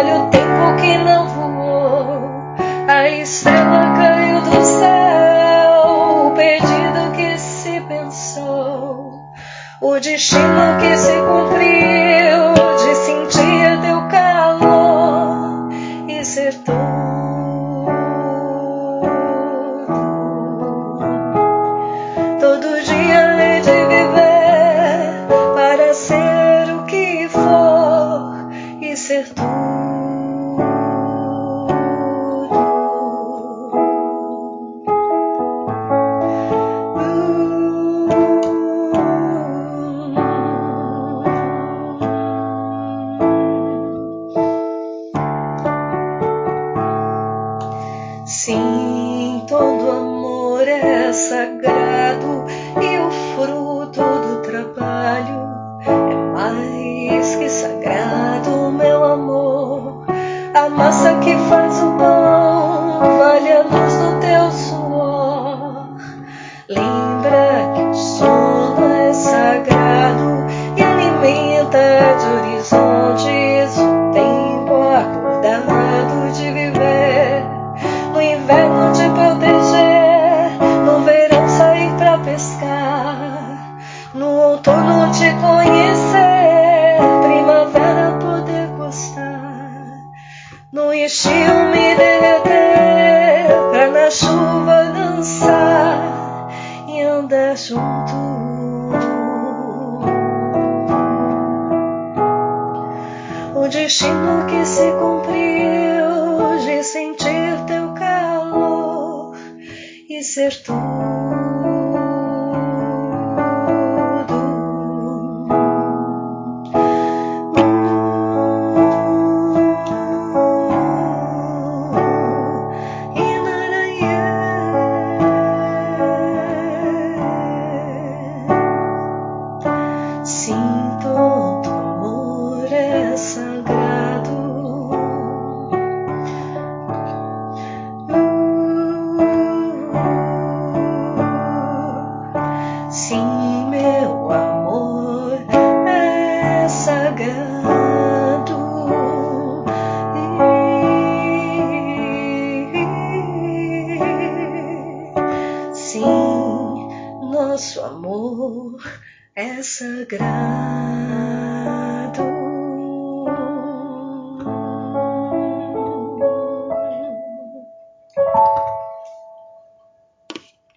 olha o tempo que não voou. A estrela caiu do céu, o perdido que se pensou. O destino. quando o amor é sagrado. assunto. O destino que se cumpriu de sentir teu calor e ser tu. amor é sagrado.